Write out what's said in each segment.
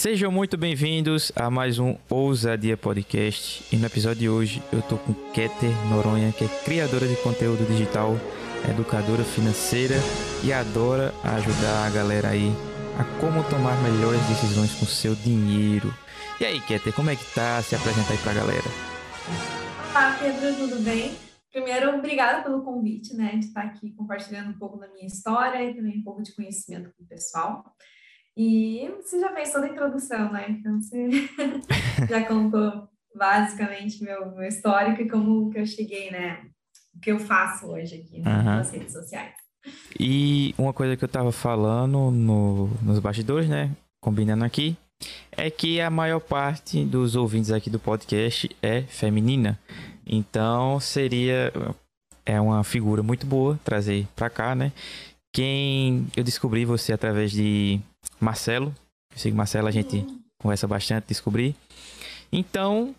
Sejam muito bem-vindos a mais um Ousadia Podcast. E no episódio de hoje eu tô com Keter Noronha, que é criadora de conteúdo digital, educadora financeira e adora ajudar a galera aí a como tomar melhores decisões com seu dinheiro. E aí, Keter, como é que tá? Se apresenta aí pra galera. Olá, Pedro, tudo bem? Primeiro, obrigada pelo convite, né, de estar aqui compartilhando um pouco da minha história e também um pouco de conhecimento com o pessoal. E você já fez toda a introdução, né? Então você já contou basicamente meu, meu histórico e como que eu cheguei, né? O que eu faço hoje aqui né? uhum. nas redes sociais. E uma coisa que eu tava falando no, nos bastidores, né? Combinando aqui, é que a maior parte dos ouvintes aqui do podcast é feminina. Então seria é uma figura muito boa trazer para cá, né? Quem eu descobri você através de Marcelo. Eu sigo Marcelo, a gente conversa bastante, descobrir. Então,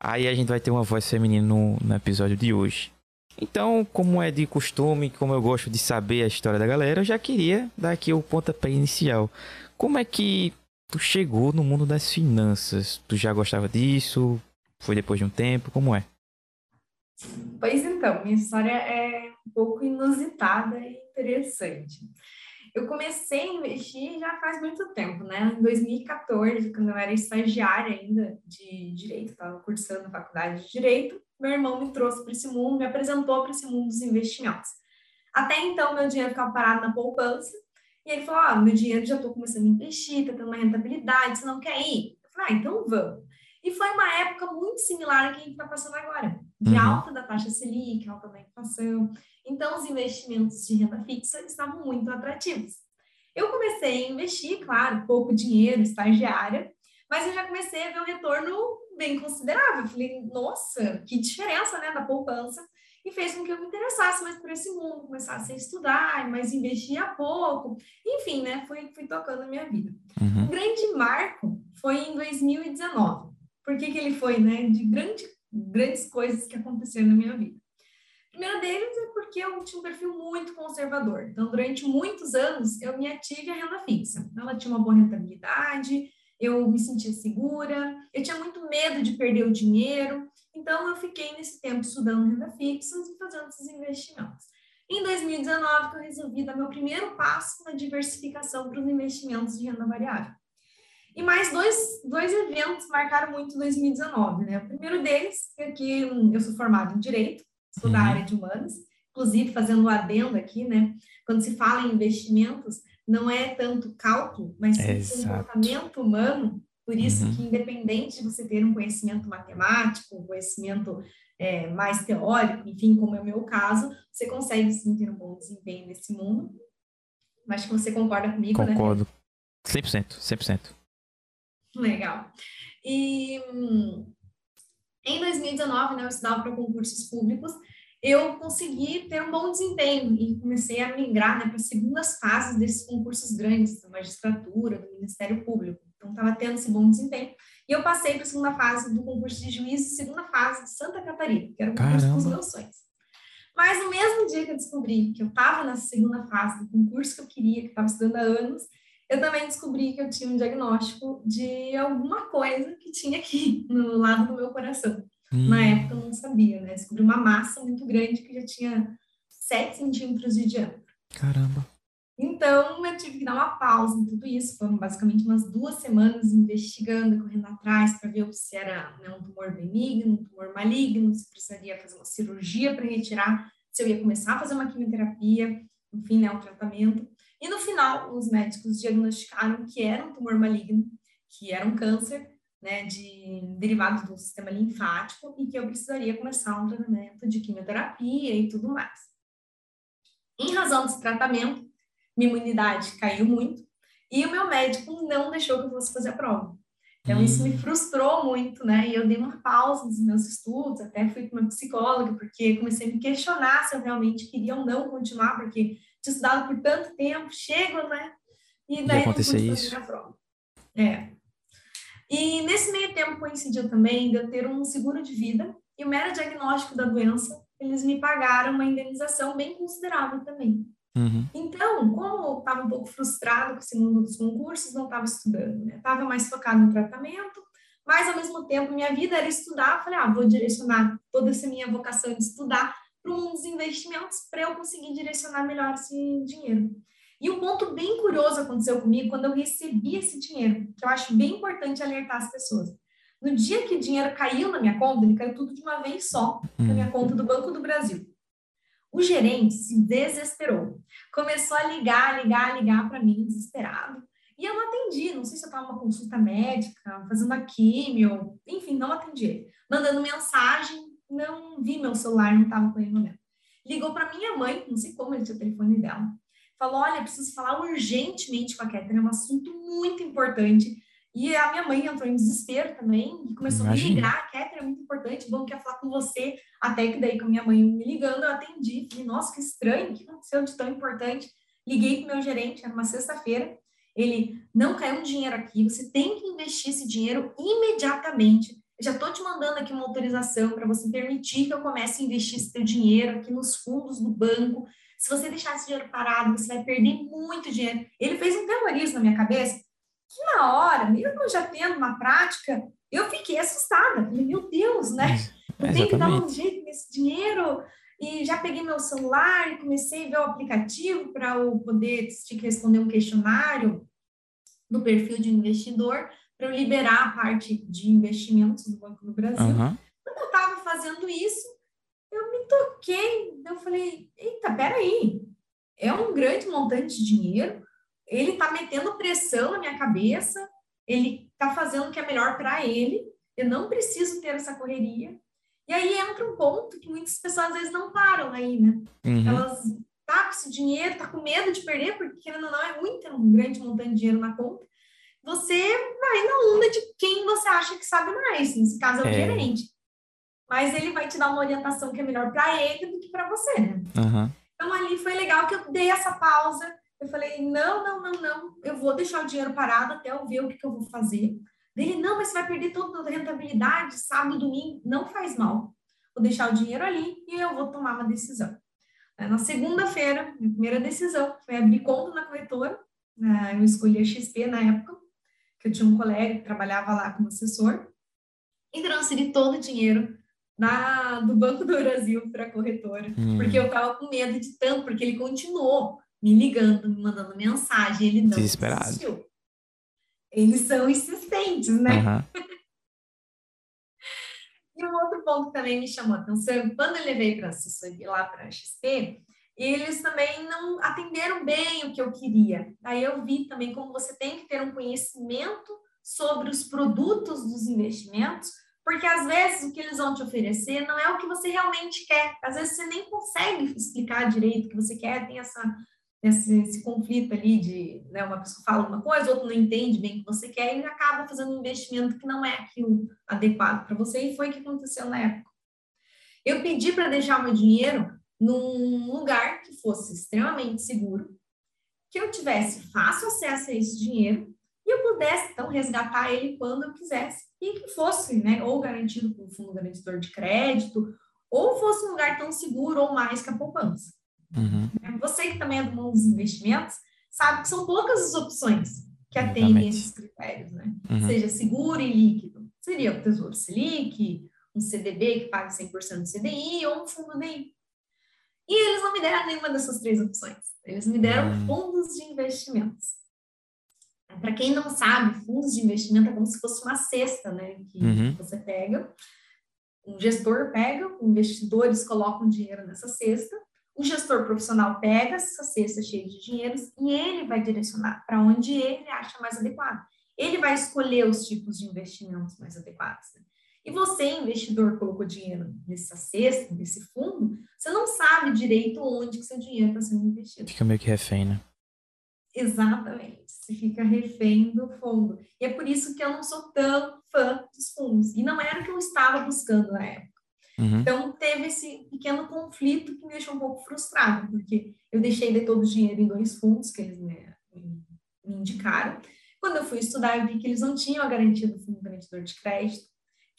aí a gente vai ter uma voz feminina no, no episódio de hoje. Então, como é de costume, como eu gosto de saber a história da galera, eu já queria dar aqui o pontapé inicial. Como é que tu chegou no mundo das finanças? Tu já gostava disso? Foi depois de um tempo? Como é? Pois então, minha história é um pouco inusitada e interessante. Eu comecei a investir já faz muito tempo, né? Em 2014, quando eu era estagiária ainda de direito, estava cursando a faculdade de direito, meu irmão me trouxe para esse mundo, me apresentou para esse mundo dos investimentos. Até então, meu dinheiro ficava parado na poupança, e ele falou: Ah, meu dinheiro já estou começando a investir, está tendo uma rentabilidade, você não quer ir? Eu falei: Ah, então vamos. E foi uma época muito similar a que a gente está passando agora, de uhum. alta da taxa Selic, alta da inflação. Então, os investimentos de renda fixa estavam muito atrativos. Eu comecei a investir, claro, pouco dinheiro, estagiária, mas eu já comecei a ver um retorno bem considerável. falei, nossa, que diferença, né, da poupança. E fez com que eu me interessasse mais por esse mundo, começasse a estudar, mas investir a pouco. Enfim, né, fui, fui tocando a minha vida. Uhum. O grande marco foi em 2019. Por que, que ele foi, né? De grande, grandes coisas que aconteceram na minha vida. Primeiro deles é porque eu tinha um perfil muito conservador. Então, durante muitos anos, eu me ative a renda fixa. Ela tinha uma boa rentabilidade, eu me sentia segura, eu tinha muito medo de perder o dinheiro. Então, eu fiquei nesse tempo estudando renda fixa e fazendo esses investimentos. Em 2019, eu resolvi dar meu primeiro passo na diversificação para os investimentos de renda variável. E mais dois, dois eventos marcaram muito 2019, né? O primeiro deles é que eu sou formada em Direito, sou uhum. da área de Humanas, inclusive fazendo um adendo aqui, né? Quando se fala em investimentos, não é tanto cálculo, mas sim comportamento humano, por isso uhum. que independente de você ter um conhecimento matemático, um conhecimento é, mais teórico, enfim, como é o meu caso, você consegue sim ter um bom desempenho nesse mundo. Acho que você concorda comigo, Concordo. né? Concordo. 100%, 100%. Legal. E em 2019, né, eu estudava para concursos públicos, eu consegui ter um bom desempenho e comecei a migrar né, para as segundas fases desses concursos grandes, da magistratura, do Ministério Público. Então, estava tendo esse bom desempenho. E eu passei para a segunda fase do concurso de juiz e segunda fase de Santa Catarina, que era o concurso Caramba. dos meus sonhos. Mas no mesmo dia que eu descobri que eu estava na segunda fase do concurso que eu queria, que estava estudando há anos, eu também descobri que eu tinha um diagnóstico de alguma coisa que tinha aqui no lado do meu coração. Hum. Na época eu não sabia, né? Descobri uma massa muito grande que já tinha 7 centímetros de diâmetro. Caramba! Então eu tive que dar uma pausa em tudo isso. Foram basicamente umas duas semanas investigando, correndo atrás para ver se era né, um tumor benigno, um tumor maligno, se precisaria fazer uma cirurgia para retirar, se eu ia começar a fazer uma quimioterapia, enfim, né, um tratamento. E no final, os médicos diagnosticaram que era um tumor maligno, que era um câncer, né, de derivado do sistema linfático e que eu precisaria começar um tratamento de quimioterapia e tudo mais. Em razão desse tratamento, minha imunidade caiu muito e o meu médico não deixou que eu fosse fazer a prova. Então, isso me frustrou muito, né? E eu dei uma pausa nos meus estudos, até fui para uma psicóloga, porque comecei a me questionar se eu realmente queria ou não continuar, porque tinha estudado por tanto tempo, chego, né? E daí pude isso. É. E nesse meio tempo coincidiu também de eu ter um seguro de vida e o mero diagnóstico da doença, eles me pagaram uma indenização bem considerável também. Uhum. Então, como eu estava um pouco frustrado com esse mundo dos concursos, não estava estudando, né? Estava mais focado no tratamento, mas ao mesmo tempo minha vida era estudar. Falei, ah, vou direcionar toda essa minha vocação de estudar para o mundo dos investimentos para eu conseguir direcionar melhor esse dinheiro. E um ponto bem curioso aconteceu comigo quando eu recebi esse dinheiro, que eu acho bem importante alertar as pessoas. No dia que o dinheiro caiu na minha conta, ele caiu tudo de uma vez só, na minha hum. conta do Banco do Brasil. O gerente se desesperou. Começou a ligar, ligar, ligar para mim, desesperado. E eu não atendi, não sei se eu estava numa consulta médica, fazendo a químio, enfim, não atendi. Mandando mensagem, não vi meu celular, não estava com ele no momento. Ligou para minha mãe, não sei como ele tinha o telefone dela. Falou: Olha, preciso falar urgentemente com a Catherine, é um assunto muito importante. E a minha mãe entrou em desespero também e começou Imagina. a me ligar. Catherine é muito importante, bom, quer falar com você. Até que daí, com a minha mãe me ligando, eu atendi. Falei, nossa, que estranho, o que aconteceu de tão importante? Liguei para o meu gerente, era uma sexta-feira. Ele, não caiu um dinheiro aqui, você tem que investir esse dinheiro imediatamente. Eu já estou te mandando aqui uma autorização para você permitir que eu comece a investir esse teu dinheiro aqui nos fundos do banco. Se você deixar esse dinheiro parado, você vai perder muito dinheiro. Ele fez um terrorismo na minha cabeça que na hora, mesmo já tendo uma prática, eu fiquei assustada. Falei, meu Deus, né? Eu tenho que dar um jeito nesse dinheiro. E já peguei meu celular e comecei a ver o aplicativo para eu poder que responder um questionário do perfil de investidor para eu liberar a parte de investimentos do Banco do Brasil. Uhum. Quando eu estava fazendo isso, eu me toquei. Eu falei, eita, peraí, é um grande montante de dinheiro, ele está metendo pressão na minha cabeça, ele está fazendo o que é melhor para ele, eu não preciso ter essa correria. E aí entra um ponto que muitas pessoas às vezes não param aí, né? Uhum. Elas tá com esse dinheiro, tá com medo de perder, porque querendo ou não é muito, é um grande montante de dinheiro na conta. Você vai na onda de quem você acha que sabe mais, nesse caso é o é. gerente. Mas ele vai te dar uma orientação que é melhor para ele do que para você, né? Uhum. Então ali foi legal que eu dei essa pausa, eu falei, não, não, não, não, eu vou deixar o dinheiro parado até eu ver o que, que eu vou fazer. Dele, não, mas você vai perder toda a rentabilidade, sábado, domingo, não faz mal. Vou deixar o dinheiro ali e eu vou tomar uma decisão. Na segunda-feira, a primeira decisão foi abrir conta na corretora. Né? Eu escolhi a XP na época, que eu tinha um colega que trabalhava lá como assessor, e transferi todo o dinheiro na, do Banco do Brasil para a corretora, hum. porque eu estava com medo de tanto, porque ele continuou me ligando, me mandando mensagem, ele não Desesperado. desistiu. Eles são insistentes, né? Uhum. e um outro ponto que também me chamou a atenção, quando eu levei para assessoria lá para a XP, eles também não atenderam bem o que eu queria. Aí eu vi também como você tem que ter um conhecimento sobre os produtos dos investimentos, porque às vezes o que eles vão te oferecer não é o que você realmente quer. Às vezes você nem consegue explicar direito o que você quer, tem essa esse, esse, conflito ali de né, uma pessoa fala uma coisa, outra não entende bem o que você quer e acaba fazendo um investimento que não é aquilo adequado para você, e foi o que aconteceu na época. Eu pedi para deixar meu dinheiro num lugar que fosse extremamente seguro, que eu tivesse fácil acesso a esse dinheiro e eu pudesse, então, resgatar ele quando eu quisesse, e que fosse, né, ou garantido por um fundo garantidor de crédito, ou fosse um lugar tão seguro ou mais que a poupança. Uhum. Você que também é do mundo dos investimentos, sabe que são poucas as opções que atendem esses critérios, né? Uhum. Seja seguro e líquido. Seria o Tesouro Selic, um CDB que paga 100% do CDI ou um fundo DI. E eles não me deram nenhuma dessas três opções. Eles me deram uhum. fundos de investimentos. Para quem não sabe, fundos de investimento é como se fosse uma cesta, né? Que uhum. você pega, um gestor pega, investidores colocam dinheiro nessa cesta o gestor profissional pega essa cesta cheia de dinheiros e ele vai direcionar para onde ele acha mais adequado. Ele vai escolher os tipos de investimentos mais adequados. Né? E você, investidor, colocou dinheiro nessa cesta, nesse fundo, você não sabe direito onde que seu dinheiro está sendo investido. Fica meio que refém, né? Exatamente. Você fica refém do fundo. E é por isso que eu não sou tão fã dos fundos. E não era o que eu estava buscando na época. Uhum. Então, teve esse pequeno conflito que me deixou um pouco frustrada, porque eu deixei de todo o dinheiro em dois fundos que eles me, me, indicaram. Quando eu fui estudar, eu vi que eles não tinham a garantia do fundo garantidor de crédito,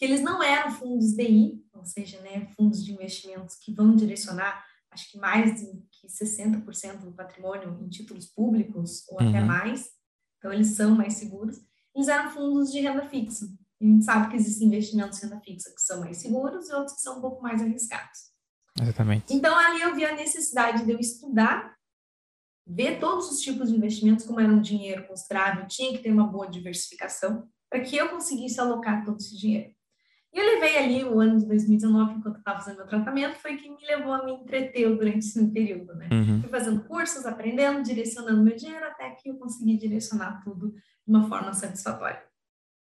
que eles não eram fundos DI, ou seja, né, fundos de investimentos que vão direcionar, acho que mais de que 60% do patrimônio em títulos públicos, ou uhum. até mais, então eles são mais seguros, eles eram fundos de renda fixa. A gente sabe que existem investimentos de renda fixa que são mais seguros e outros que são um pouco mais arriscados. Exatamente. Então, ali eu vi a necessidade de eu estudar, ver todos os tipos de investimentos, como era um dinheiro considerável, tinha que ter uma boa diversificação, para que eu conseguisse alocar todo esse dinheiro. E eu levei ali o ano de 2019, enquanto estava fazendo meu tratamento, foi que me levou a me entreter durante esse período, né? Uhum. Fui fazendo cursos, aprendendo, direcionando meu dinheiro, até que eu consegui direcionar tudo de uma forma satisfatória.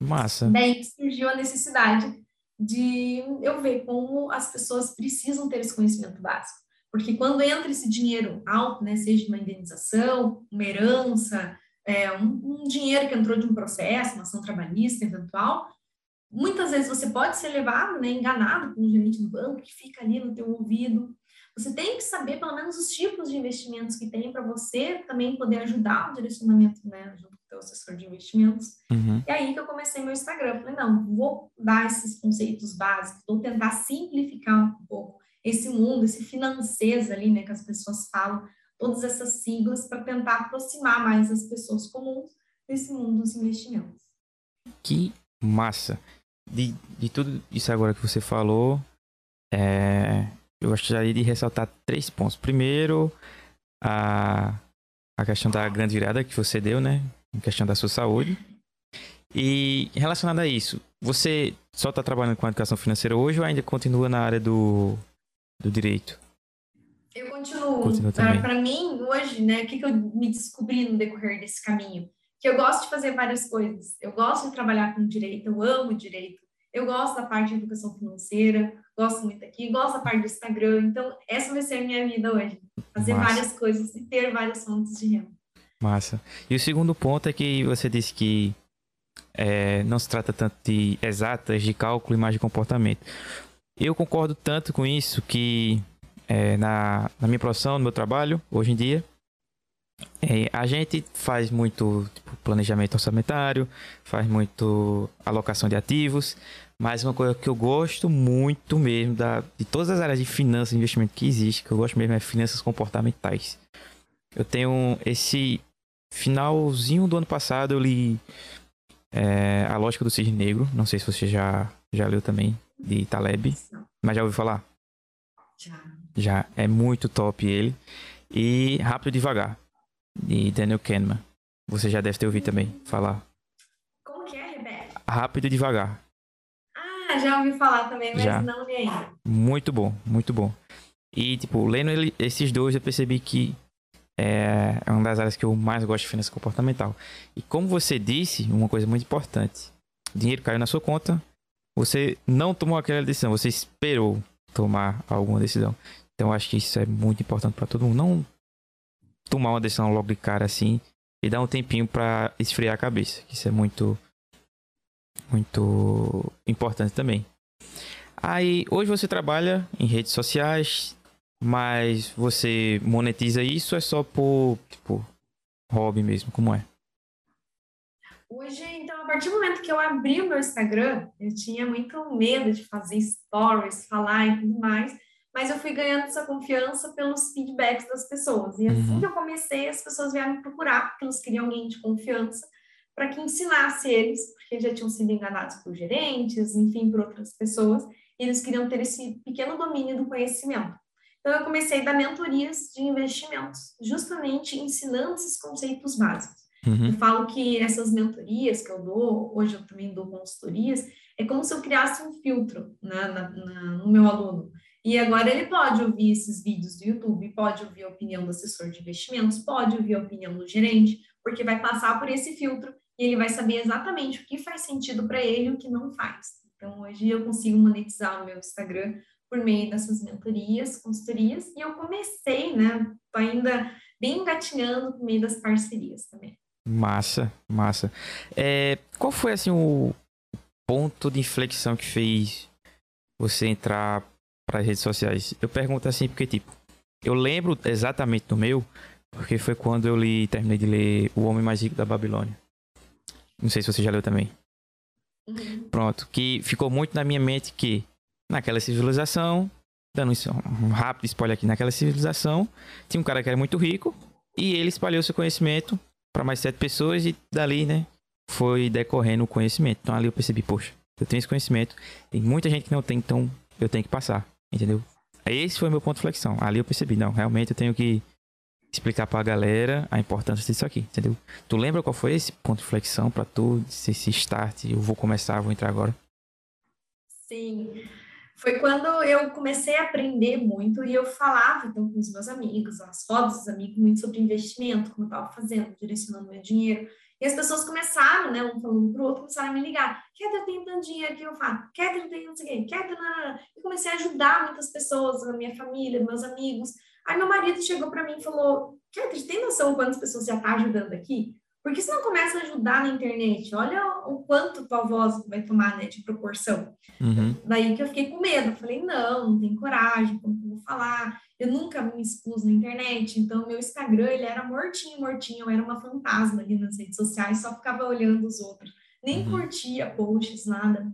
Massa. Daí surgiu a necessidade de eu ver como as pessoas precisam ter esse conhecimento básico. Porque quando entra esse dinheiro alto, né, seja uma indenização, uma herança, é, um, um, dinheiro que entrou de um processo, uma ação trabalhista eventual, muitas vezes você pode ser levado, né, enganado por um gerente do banco que fica ali no teu ouvido. Você tem que saber pelo menos os tipos de investimentos que tem para você também poder ajudar o direcionamento, né, junto teu assessor de investimentos. Uhum. E aí que eu comecei meu Instagram. Falei, não, vou dar esses conceitos básicos, vou tentar simplificar um pouco esse mundo, esse financeiro ali, né, que as pessoas falam, todas essas siglas, para tentar aproximar mais as pessoas comuns desse mundo dos investimentos. Que massa! De, de tudo isso agora que você falou, é, eu gostaria de ressaltar três pontos. Primeiro, a, a questão da grande virada que você deu, né? em questão da sua saúde. E relacionado a isso, você só está trabalhando com a educação financeira hoje ou ainda continua na área do, do direito? Eu continuo. Para mim, hoje, né, o que, que eu me descobri no decorrer desse caminho? Que eu gosto de fazer várias coisas. Eu gosto de trabalhar com direito, eu amo direito. Eu gosto da parte de educação financeira, gosto muito aqui, gosto da parte do Instagram. Então, essa vai ser a minha vida hoje. Fazer Massa. várias coisas e ter várias fontes de renda. Massa. E o segundo ponto é que você disse que é, não se trata tanto de exatas, de cálculo e mais de comportamento. Eu concordo tanto com isso que é, na, na minha profissão, no meu trabalho, hoje em dia, é, a gente faz muito tipo, planejamento orçamentário, faz muito alocação de ativos, mas uma coisa que eu gosto muito mesmo da, de todas as áreas de finanças e investimento que existe, que eu gosto mesmo é finanças comportamentais. Eu tenho esse Finalzinho do ano passado eu li é, A Lógica do Cisne Negro. Não sei se você já, já leu também, de Taleb. Mas já ouviu falar? Já. Já. É muito top ele. E Rápido e Devagar, de Daniel Kahneman. Você já deve ter ouvido também falar. Como que é, Rebeca? Rápido e Devagar. Ah, já ouvi falar também, mas já. não li ainda. Muito bom, muito bom. E, tipo, lendo ele, esses dois, eu percebi que é, é uma das áreas que eu mais gosto de finança comportamental. E como você disse, uma coisa muito importante: dinheiro caiu na sua conta, você não tomou aquela decisão, você esperou tomar alguma decisão. Então acho que isso é muito importante para todo mundo. Não tomar uma decisão logo de cara assim e dar um tempinho para esfriar a cabeça. Isso é muito muito importante também. Aí hoje você trabalha em redes sociais, mas você monetiza isso é só por, tipo, hobby mesmo? Como é? Hoje, então, a partir do momento que eu abri o meu Instagram, eu tinha muito medo de fazer stories, falar e tudo mais, mas eu fui ganhando essa confiança pelos feedbacks das pessoas. E assim uhum. que eu comecei, as pessoas vieram me procurar, porque eles queriam alguém de confiança para que ensinasse eles, porque já tinham sido enganados por gerentes, enfim, por outras pessoas, e eles queriam ter esse pequeno domínio do conhecimento. Então, eu comecei a dar mentorias de investimentos, justamente ensinando esses conceitos básicos. Uhum. Eu falo que essas mentorias que eu dou, hoje eu também dou consultorias, é como se eu criasse um filtro né, na, na, no meu aluno. E agora ele pode ouvir esses vídeos do YouTube, pode ouvir a opinião do assessor de investimentos, pode ouvir a opinião do gerente, porque vai passar por esse filtro e ele vai saber exatamente o que faz sentido para ele e o que não faz. Então, hoje eu consigo monetizar o meu Instagram por meio dessas mentorias, consultorias, e eu comecei, né? Ainda bem engatinhando por meio das parcerias também. Massa, massa. É, qual foi, assim, o ponto de inflexão que fez você entrar para as redes sociais? Eu pergunto assim porque, tipo, eu lembro exatamente do meu, porque foi quando eu li, terminei de ler O Homem Mais Rico da Babilônia. Não sei se você já leu também. Uhum. Pronto, que ficou muito na minha mente que naquela civilização dando um rápido spoiler aqui, naquela civilização, tinha um cara que era muito rico e ele espalhou seu conhecimento para mais sete pessoas e dali, né, foi decorrendo o conhecimento. Então ali eu percebi, poxa, eu tenho esse conhecimento, tem muita gente que não tem, então eu tenho que passar, entendeu? Esse foi meu ponto de flexão. Ali eu percebi, não, realmente eu tenho que explicar pra galera a importância disso aqui, entendeu? Tu lembra qual foi esse ponto de flexão para tu, esse start, eu vou começar, vou entrar agora? Sim, foi quando eu comecei a aprender muito e eu falava então com os meus amigos, as fotos dos amigos, muito sobre investimento, como eu estava fazendo, direcionando meu dinheiro. E as pessoas começaram, né, um falando para o outro, começaram a me ligar. Eu tenho tanto dinheiro que eu faço. Eu tenho não sei o quê. Quer E comecei a ajudar muitas pessoas, a minha família, meus amigos. Aí meu marido chegou para mim e falou, Quer tem noção quantas pessoas já está ajudando aqui? Por que você não começa a ajudar na internet? Olha o quanto tua voz vai tomar né, de proporção. Uhum. Daí que eu fiquei com medo. Falei, não, não tenho coragem, como vou falar? Eu nunca me expus na internet, então meu Instagram ele era mortinho, mortinho. Eu era uma fantasma ali nas redes sociais, só ficava olhando os outros. Nem uhum. curtia posts, nada.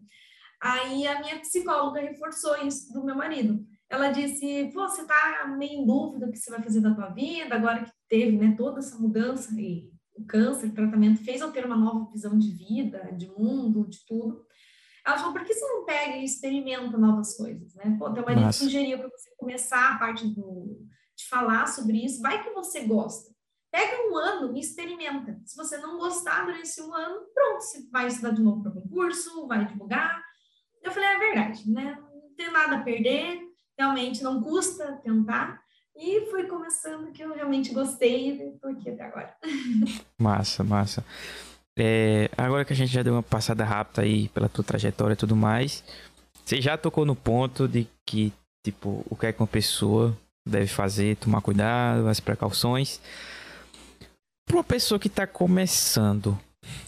Aí a minha psicóloga reforçou isso do meu marido. Ela disse, você tá meio em dúvida que você vai fazer da tua vida, agora que teve né, toda essa mudança e o câncer, o tratamento, fez eu ter uma nova visão de vida, de mundo, de tudo. Ela falou, por que você não pega e experimenta novas coisas, né? Pô, teu marido Nossa. sugeriu para você começar a parte do, de falar sobre isso, vai que você gosta. Pega um ano e experimenta. Se você não gostar durante esse um ano, pronto, você vai estudar de novo para concurso, vai divulgar. Eu falei, é verdade, né? Não tem nada a perder, realmente não custa tentar. E foi começando que eu realmente gostei e estou aqui até agora. Massa, massa. É, agora que a gente já deu uma passada rápida aí pela tua trajetória e tudo mais, você já tocou no ponto de que, tipo, o que é que uma pessoa deve fazer, tomar cuidado, as precauções. Para uma pessoa que está começando,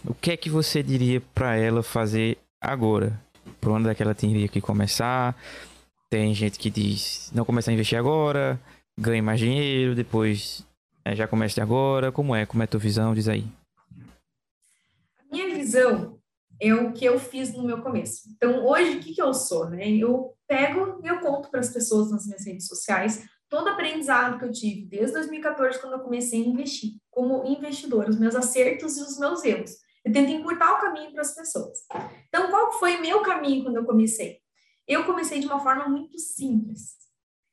o que é que você diria para ela fazer agora? Por onde é que ela teria que começar? Tem gente que diz, não começar a investir agora, ganhe mais dinheiro, depois é, já comece agora. Como é? Como é a tua visão? Diz aí. Minha visão é o que eu fiz no meu começo. Então, hoje, o que, que eu sou? Né? Eu pego e eu conto para as pessoas nas minhas redes sociais todo aprendizado que eu tive desde 2014, quando eu comecei a investir como investidor, os meus acertos e os meus erros. Eu tento encurtar o caminho para as pessoas. Então, qual foi meu caminho quando eu comecei? Eu comecei de uma forma muito simples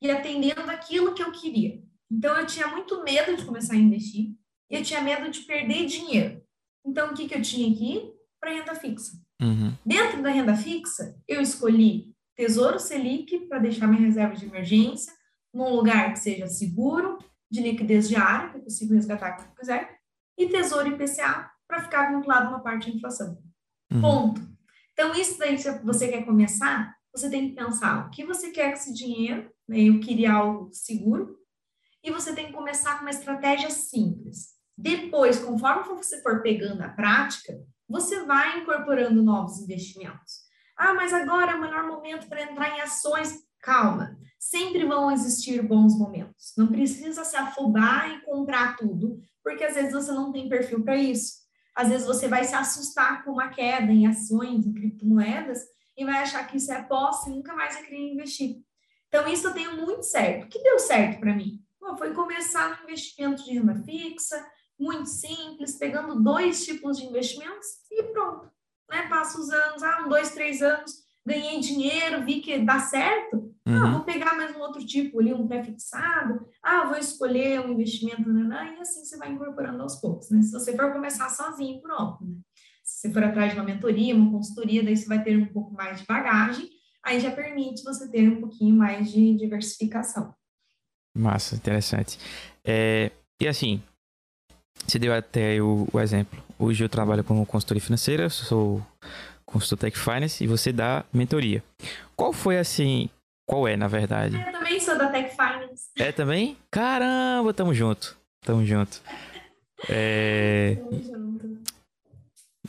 e atendendo aquilo que eu queria. Então, eu tinha muito medo de começar a investir e eu tinha medo de perder dinheiro. Então, o que, que eu tinha aqui? Para renda fixa. Uhum. Dentro da renda fixa, eu escolhi Tesouro Selic para deixar minha reserva de emergência num lugar que seja seguro, de liquidez diária, que eu consigo resgatar quando quiser, e Tesouro IPCA para ficar vinculado uma parte da inflação. Uhum. Ponto. Então, isso daí, se você quer começar, você tem que pensar o que você quer com esse dinheiro, né? eu queria algo seguro, e você tem que começar com uma estratégia simples. Depois, conforme você for pegando a prática, você vai incorporando novos investimentos. Ah, mas agora é o melhor momento para entrar em ações. Calma, sempre vão existir bons momentos. Não precisa se afobar e comprar tudo, porque às vezes você não tem perfil para isso. Às vezes você vai se assustar com uma queda em ações, em criptomoedas, e vai achar que isso é posse e nunca mais vai querer investir. Então, isso eu tenho muito certo. O que deu certo para mim? Bom, foi começar no investimento de renda fixa, muito simples, pegando dois tipos de investimentos e pronto. Né? Passa os anos, ah, um, dois, três anos, ganhei dinheiro, vi que dá certo. Ah, uhum. Ah, vou pegar mais um outro tipo ali, um pré-fixado. Ah, vou escolher um investimento, né, né? e assim você vai incorporando aos poucos. Né? Se você for começar sozinho, pronto. Né? Se você for atrás de uma mentoria, uma consultoria, daí você vai ter um pouco mais de bagagem, aí já permite você ter um pouquinho mais de diversificação. Massa, interessante. É, e assim, você deu até o, o, exemplo. Hoje eu trabalho como consultoria financeira, sou consultor Tech Finance e você dá mentoria. Qual foi assim, qual é na verdade? Eu também sou da Tech Finance. É também? Caramba, tamo junto. Tamo junto. É... Tamo junto.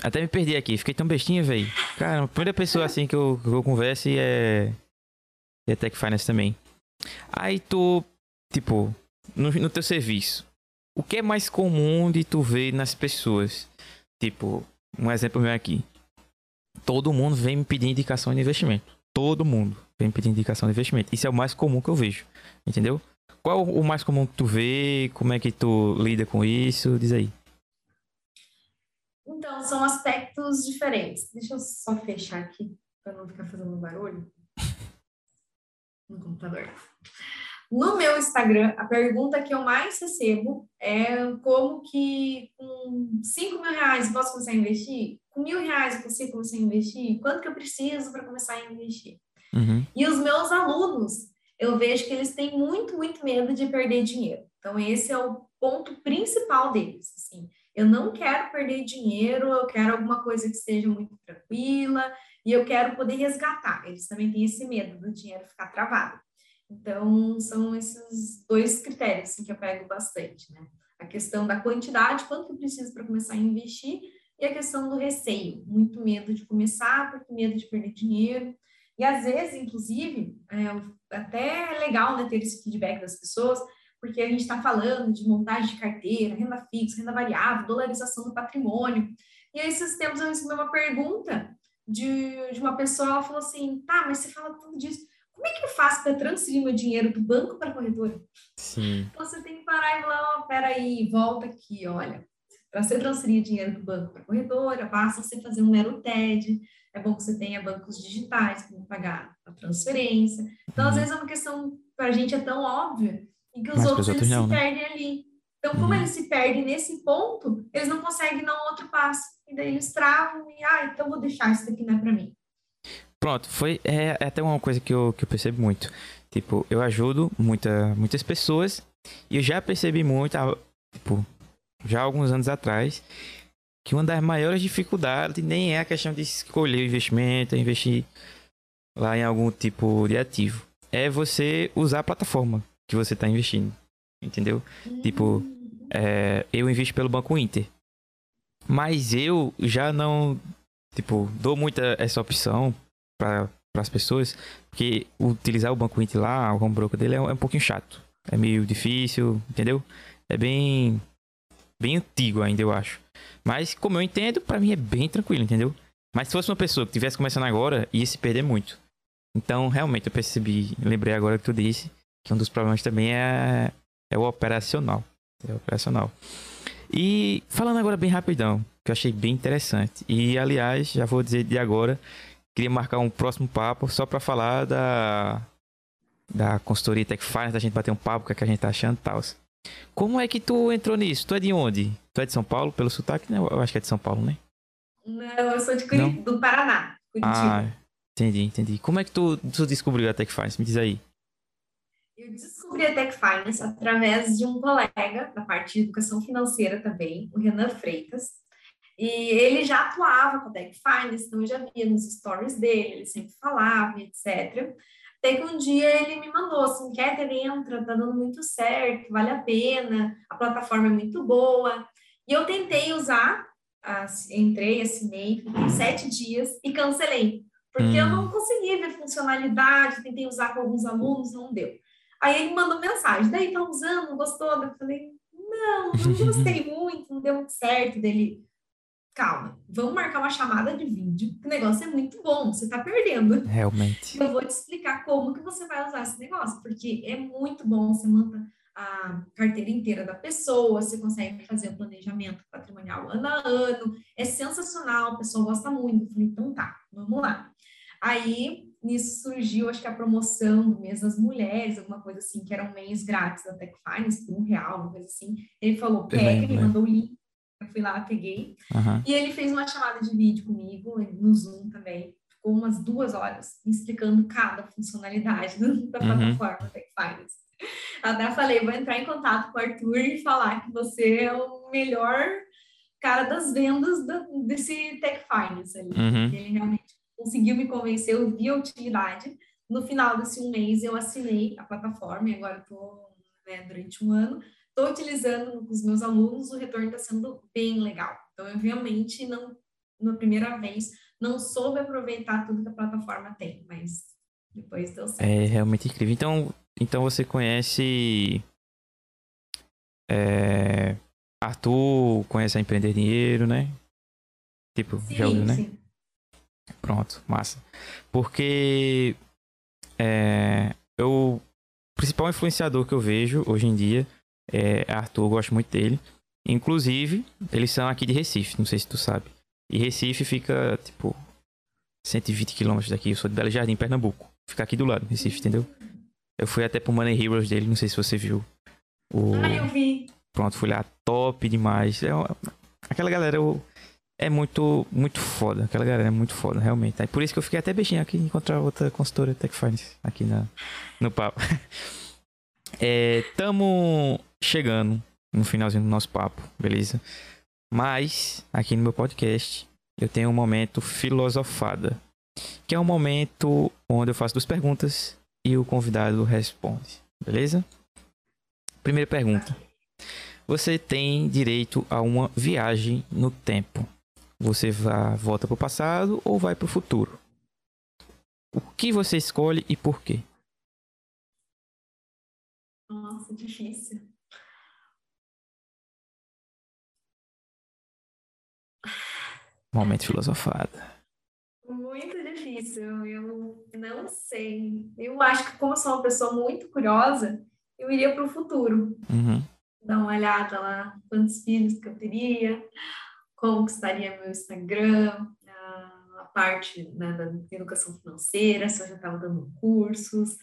Até me perdi aqui, fiquei tão bestinha, velho. Cara, a primeira pessoa assim que eu, que eu converso é. É Tech Finance também. Aí tu, tipo, no, no teu serviço, o que é mais comum de tu ver nas pessoas? Tipo, um exemplo meu aqui. Todo mundo vem me pedir indicação de investimento. todo mundo vem pedir indicação de investimento. Isso é o mais comum que eu vejo, entendeu? Qual o mais comum que tu vê? Como é que tu lida com isso? Diz aí. Então, são aspectos diferentes. Deixa eu só fechar aqui para não ficar fazendo barulho no computador. No meu Instagram, a pergunta que eu mais recebo é como que com 5 mil reais posso começar a investir? Com mil reais eu consigo começar a investir? Quanto que eu preciso para começar a investir? Uhum. E os meus alunos, eu vejo que eles têm muito, muito medo de perder dinheiro. Então, esse é o ponto principal deles. Assim, eu não quero perder dinheiro, eu quero alguma coisa que seja muito tranquila e eu quero poder resgatar. Eles também têm esse medo do dinheiro ficar travado. Então, são esses dois critérios assim, que eu pego bastante, né? A questão da quantidade, quanto eu preciso para começar a investir, e a questão do receio, muito medo de começar, porque medo de perder dinheiro. E às vezes, inclusive, é até é legal né, ter esse feedback das pessoas, porque a gente está falando de montagem de carteira, renda fixa, renda variável, dolarização do patrimônio. E aí, esses tempos eu recebi uma pergunta de, de uma pessoa, ela falou assim, tá, mas você fala tudo disso, como é que eu faço para transferir meu dinheiro do banco para a corretora? Sim. Então, você tem que parar e falar, oh, peraí, volta aqui, olha, para você transferir dinheiro do banco para a corretora, basta você fazer um mero TED, é bom que você tenha bancos digitais para pagar a transferência. Então, às uhum. vezes é uma questão, para a gente é tão óbvia, e que os Mas outros, outros não, se né? perdem ali. Então, como uhum. eles se perdem nesse ponto, eles não conseguem dar um outro passo. E daí eles travam e, ah, então vou deixar isso daqui não é para mim. Pronto, foi é, é, até uma coisa que eu, que eu percebo muito. Tipo, eu ajudo muita, muitas pessoas e eu já percebi muito, tipo, já alguns anos atrás, que uma das maiores dificuldades nem é a questão de escolher o investimento, investir lá em algum tipo de ativo. É você usar a plataforma que você está investindo. Entendeu? Tipo, é, eu invisto pelo Banco Inter. Mas eu já não, tipo, dou muita essa opção para as pessoas, porque utilizar o Banco Inter lá, o home broker dele é, é um pouquinho chato. É meio difícil, entendeu? É bem bem antigo ainda, eu acho. Mas como eu entendo, para mim é bem tranquilo, entendeu? Mas se fosse uma pessoa que tivesse começando agora, ia se perder muito. Então, realmente, eu percebi, lembrei agora que tu disse, que um dos problemas também é, é o operacional. É o operacional. E falando agora bem rapidão, que eu achei bem interessante. E aliás, já vou dizer de agora, queria marcar um próximo papo só para falar da da consultoria Tech Finance, da gente bater um papo, o que, é que a gente tá achando e tal. Como é que tu entrou nisso? Tu é de onde? Tu é de São Paulo, pelo sotaque, né? Eu acho que é de São Paulo, né? Não, eu sou de Curit do Paraná, Curitiba. Ah, entendi, entendi. Como é que tu, tu descobriu a Tech Finance? Me diz aí. Eu descobri a Tech Finance através de um colega da parte de educação financeira também, o Renan Freitas. E ele já atuava com a Tech Finance, então eu já via nos stories dele, ele sempre falava, etc. Até que um dia ele me mandou assim, Keter, entra, tá dando muito certo, vale a pena, a plataforma é muito boa. E eu tentei usar, entrei, assinei, fiquei sete dias e cancelei, porque hum. eu não consegui ver funcionalidade, tentei usar com alguns alunos, não deu. Aí ele mandou mensagem, daí tá usando, gostou? Eu falei, não, não gostei muito, não deu muito certo. Dele, calma, vamos marcar uma chamada de vídeo, o negócio é muito bom, você tá perdendo. Realmente. Eu vou te explicar como que você vai usar esse negócio, porque é muito bom, você manda a carteira inteira da pessoa, você consegue fazer o planejamento patrimonial ano a ano, é sensacional, a pessoa gosta muito. Eu falei, então tá, vamos lá. Aí nisso surgiu, acho que a promoção do mês das mulheres, alguma coisa assim, que era um mês grátis da Tech Finance, por um real, uma coisa assim. Ele falou, pega, ele mandou o link, fui lá, peguei. Uhum. E ele fez uma chamada de vídeo comigo, no Zoom também, ficou umas duas horas explicando cada funcionalidade da uhum. plataforma Tech Finance. Até falei, vou entrar em contato com o Arthur e falar que você é o melhor cara das vendas do, desse Tech Finance ali. Uhum. Ele realmente conseguiu me convencer, eu vi a utilidade. No final desse um mês, eu assinei a plataforma e agora estou, né, durante um ano, estou utilizando com os meus alunos, o retorno está sendo bem legal. Então, eu realmente não, na primeira vez, não soube aproveitar tudo que a plataforma tem, mas depois deu certo. É realmente incrível. Então, então você conhece é, Arthur, conhece a Empreender Dinheiro, né? Tipo, sim, já ouviu, né? Sim. Pronto, massa. Porque é, eu, o principal influenciador que eu vejo hoje em dia é Arthur, eu gosto muito dele. Inclusive, eles são aqui de Recife, não sei se tu sabe. E Recife fica, tipo, 120 quilômetros daqui. Eu sou de Belo Jardim, Pernambuco. Fica aqui do lado, Recife, entendeu? Eu fui até pro Money Heroes dele, não sei se você viu. O... Ah, eu vi. Pronto, fui lá, top demais. É uma... Aquela galera eu... é muito, muito foda. Aquela galera é muito foda, realmente. É por isso que eu fiquei até beijinho aqui encontrar outra consultora Tech Finance aqui na, no papo. É, tamo chegando no finalzinho do nosso papo, beleza? Mas, aqui no meu podcast, eu tenho um momento filosofada. Que é um momento onde eu faço duas perguntas e o convidado responde, beleza? Primeira pergunta. Você tem direito a uma viagem no tempo. Você vai, volta para o passado ou vai para o futuro? O que você escolhe e por quê? Nossa, difícil. Momento filosofado. Muito difícil. Eu não sei. Eu acho que, como eu sou uma pessoa muito curiosa, eu iria para o futuro. Uhum. Dar uma olhada lá, quantos filhos que eu teria, como que estaria meu Instagram, a, parte né, da educação financeira, se eu já estava dando cursos,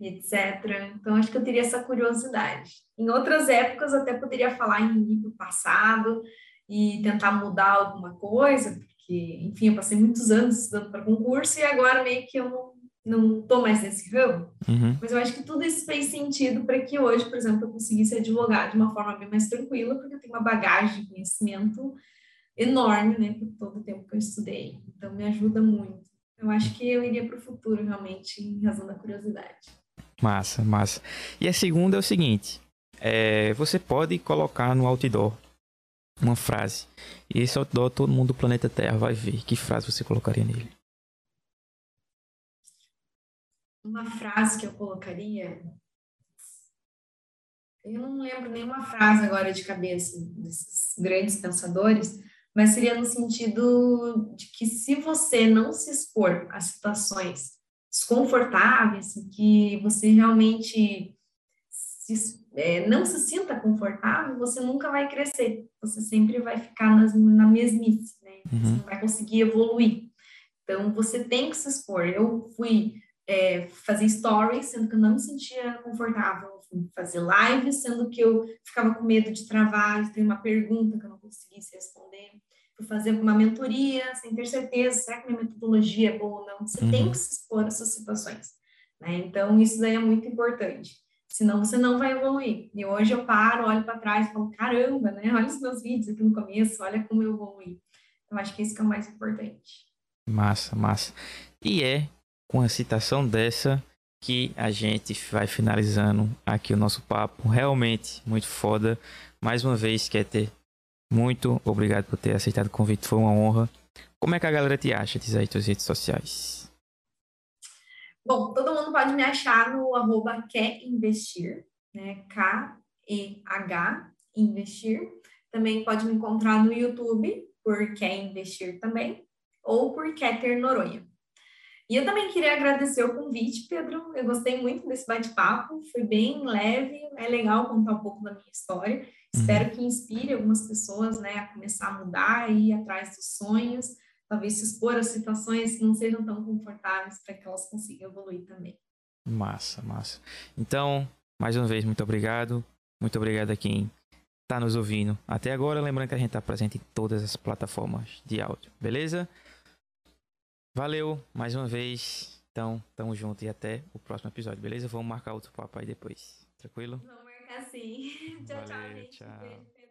etc. Então, acho que eu teria essa curiosidade. Em outras épocas, até poderia falar em ir para o passado e tentar mudar alguma coisa, porque, enfim, eu passei muitos anos estudando para concurso e agora meio que eu não não estou mais nesse ramo, uhum. mas eu acho que tudo isso fez sentido para que hoje, por exemplo, eu conseguisse advogar de uma forma bem mais tranquila, porque eu tenho uma bagagem de conhecimento enorme, né, por todo o tempo que eu estudei. Então, me ajuda muito. Eu acho que eu iria para o futuro, realmente, em razão da curiosidade. Massa, massa. E a segunda é o seguinte: é, você pode colocar no outdoor uma frase. E esse outdoor todo mundo do planeta Terra vai ver. Que frase você colocaria nele? uma frase que eu colocaria. Eu não lembro nenhuma frase agora de cabeça desses grandes pensadores, mas seria no sentido de que se você não se expor a situações desconfortáveis, que você realmente se, é, não se sinta confortável, você nunca vai crescer. Você sempre vai ficar nas, na mesmice, né? Você uhum. não vai conseguir evoluir. Então, você tem que se expor. Eu fui é, fazer stories, sendo que eu não me sentia confortável fazer live, sendo que eu ficava com medo de travar, de ter uma pergunta que eu não conseguisse responder. Fui fazer uma mentoria sem ter certeza, será que minha metodologia é boa ou não? Você uhum. tem que se expor a essas situações. Né? Então, isso daí é muito importante. Senão, você não vai evoluir. E hoje eu paro, olho para trás e falo, caramba, né? Olha os meus vídeos aqui no começo, olha como eu evoluí. Então, acho que isso que é o mais importante. Massa, massa. E é com a citação dessa que a gente vai finalizando aqui o nosso papo. Realmente muito foda. Mais uma vez, Keter, muito obrigado por ter aceitado o convite, foi uma honra. Como é que a galera te acha? Diz aí tuas redes sociais. Bom, todo mundo pode me achar no arroba né? K-E-H, investir. Também pode me encontrar no YouTube por Quer Investir também, ou por Keter Noronha. E eu também queria agradecer o convite, Pedro. Eu gostei muito desse bate-papo, foi bem leve, é legal contar um pouco da minha história. Uhum. Espero que inspire algumas pessoas né, a começar a mudar e ir atrás dos sonhos, talvez se expor a situações que não sejam tão confortáveis para que elas consigam evoluir também. Massa, massa. Então, mais uma vez, muito obrigado. Muito obrigado a quem está nos ouvindo até agora. Lembrando que a gente está presente em todas as plataformas de áudio, beleza? Valeu mais uma vez. Então, tamo junto e até o próximo episódio, beleza? Vamos marcar outro papo aí depois. Tranquilo? Vamos marcar sim. tchau, Valeu, tchau, gente. Tchau.